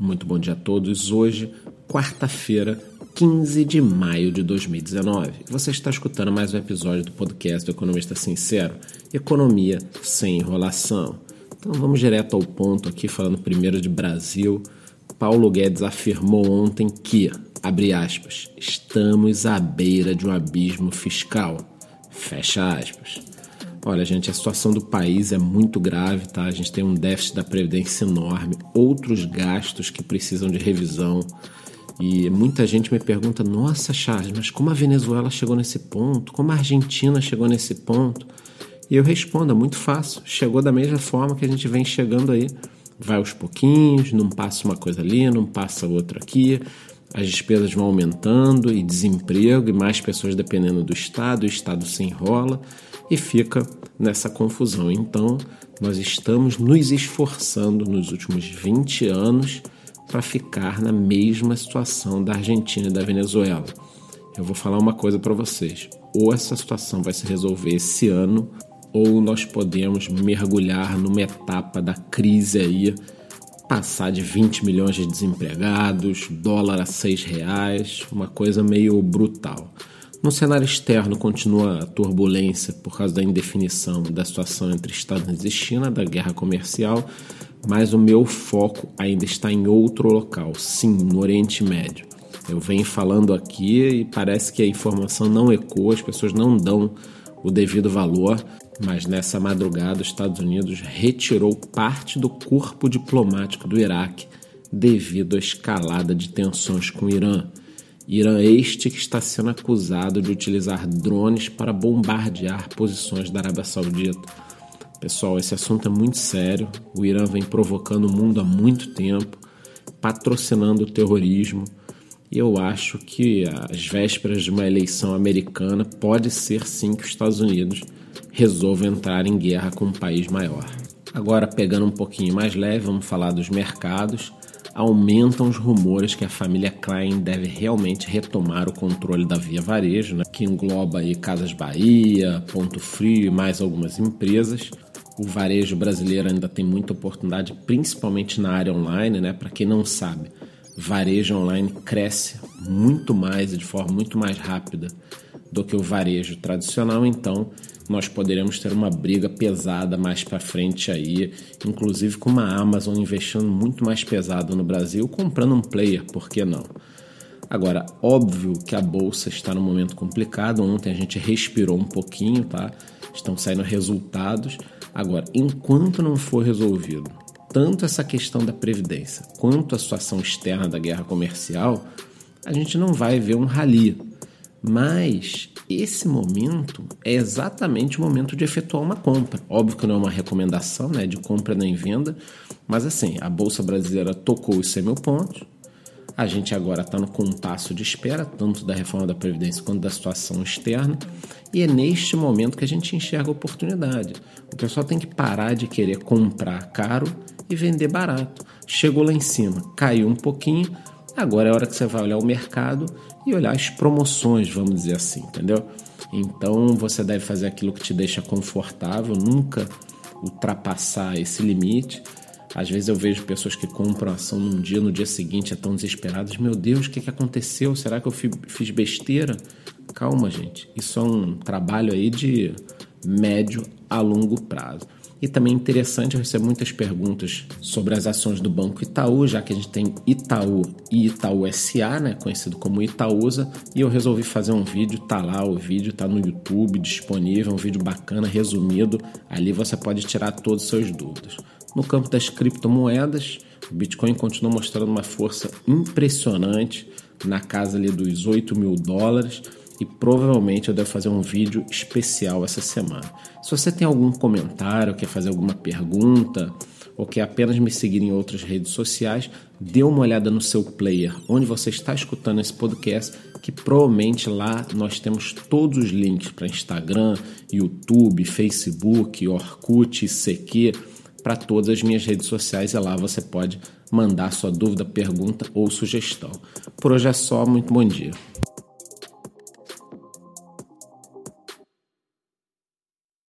Muito bom dia a todos. Hoje, quarta-feira, 15 de maio de 2019. Você está escutando mais um episódio do podcast do Economista Sincero, Economia sem enrolação. Então vamos direto ao ponto aqui, falando primeiro de Brasil. Paulo Guedes afirmou ontem que, abre aspas, estamos à beira de um abismo fiscal. Fecha aspas. Olha, gente, a situação do país é muito grave, tá? A gente tem um déficit da previdência enorme, outros gastos que precisam de revisão. E muita gente me pergunta: "Nossa, Charles, mas como a Venezuela chegou nesse ponto? Como a Argentina chegou nesse ponto?" E eu respondo: é muito fácil. Chegou da mesma forma que a gente vem chegando aí. Vai aos pouquinhos, não passa uma coisa ali, não passa outra aqui. As despesas vão aumentando e desemprego e mais pessoas dependendo do Estado, o Estado se enrola e fica nessa confusão. Então, nós estamos nos esforçando nos últimos 20 anos para ficar na mesma situação da Argentina e da Venezuela. Eu vou falar uma coisa para vocês: ou essa situação vai se resolver esse ano, ou nós podemos mergulhar numa etapa da crise aí, passar de 20 milhões de desempregados, dólar a 6 reais, uma coisa meio brutal. No cenário externo, continua a turbulência por causa da indefinição da situação entre Estados Unidos e China, da guerra comercial, mas o meu foco ainda está em outro local, sim, no Oriente Médio. Eu venho falando aqui e parece que a informação não ecoa, as pessoas não dão o devido valor, mas nessa madrugada os Estados Unidos retirou parte do corpo diplomático do Iraque devido à escalada de tensões com o Irã. Irã este que está sendo acusado de utilizar drones para bombardear posições da Arábia Saudita. Pessoal, esse assunto é muito sério. O Irã vem provocando o mundo há muito tempo, patrocinando o terrorismo. E eu acho que às vésperas de uma eleição americana pode ser sim que os Estados Unidos resolvam entrar em guerra com um país maior. Agora, pegando um pouquinho mais leve, vamos falar dos mercados aumentam os rumores que a família Klein deve realmente retomar o controle da Via Varejo, né, que engloba aí Casas Bahia, Ponto Frio e mais algumas empresas. O varejo brasileiro ainda tem muita oportunidade, principalmente na área online, né? Para quem não sabe, varejo online cresce muito mais e de forma muito mais rápida do que o varejo tradicional, então nós poderemos ter uma briga pesada mais para frente aí, inclusive com uma Amazon investindo muito mais pesado no Brasil, comprando um player, por que não? Agora, óbvio que a bolsa está num momento complicado. Ontem a gente respirou um pouquinho, tá? Estão saindo resultados. Agora, enquanto não for resolvido tanto essa questão da previdência quanto a situação externa da guerra comercial, a gente não vai ver um rally. Mas esse momento é exatamente o momento de efetuar uma compra. Óbvio que não é uma recomendação né, de compra nem venda, mas assim, a Bolsa Brasileira tocou os 100 mil pontos. A gente agora está no compasso de espera, tanto da reforma da Previdência quanto da situação externa. E é neste momento que a gente enxerga a oportunidade. O pessoal tem que parar de querer comprar caro e vender barato. Chegou lá em cima, caiu um pouquinho, agora é a hora que você vai olhar o mercado e olhar as promoções, vamos dizer assim, entendeu? Então você deve fazer aquilo que te deixa confortável, nunca ultrapassar esse limite. Às vezes eu vejo pessoas que compram ação num dia, no dia seguinte estão desesperadas. Meu Deus, o que, que aconteceu? Será que eu fiz besteira? Calma, gente. Isso é um trabalho aí de médio a longo prazo. E também interessante, eu recebo muitas perguntas sobre as ações do Banco Itaú, já que a gente tem Itaú e Itaú SA, né, conhecido como Itaúsa, e eu resolvi fazer um vídeo, tá lá o vídeo, tá no YouTube disponível, um vídeo bacana, resumido, ali você pode tirar todas as suas dúvidas. No campo das criptomoedas, o Bitcoin continua mostrando uma força impressionante na casa ali dos 8 mil dólares, e provavelmente eu devo fazer um vídeo especial essa semana. Se você tem algum comentário, quer fazer alguma pergunta ou quer apenas me seguir em outras redes sociais, dê uma olhada no seu player, onde você está escutando esse podcast, que provavelmente lá nós temos todos os links para Instagram, YouTube, Facebook, Orkut, CQ, para todas as minhas redes sociais e lá você pode mandar sua dúvida, pergunta ou sugestão. Por hoje é só, muito bom dia.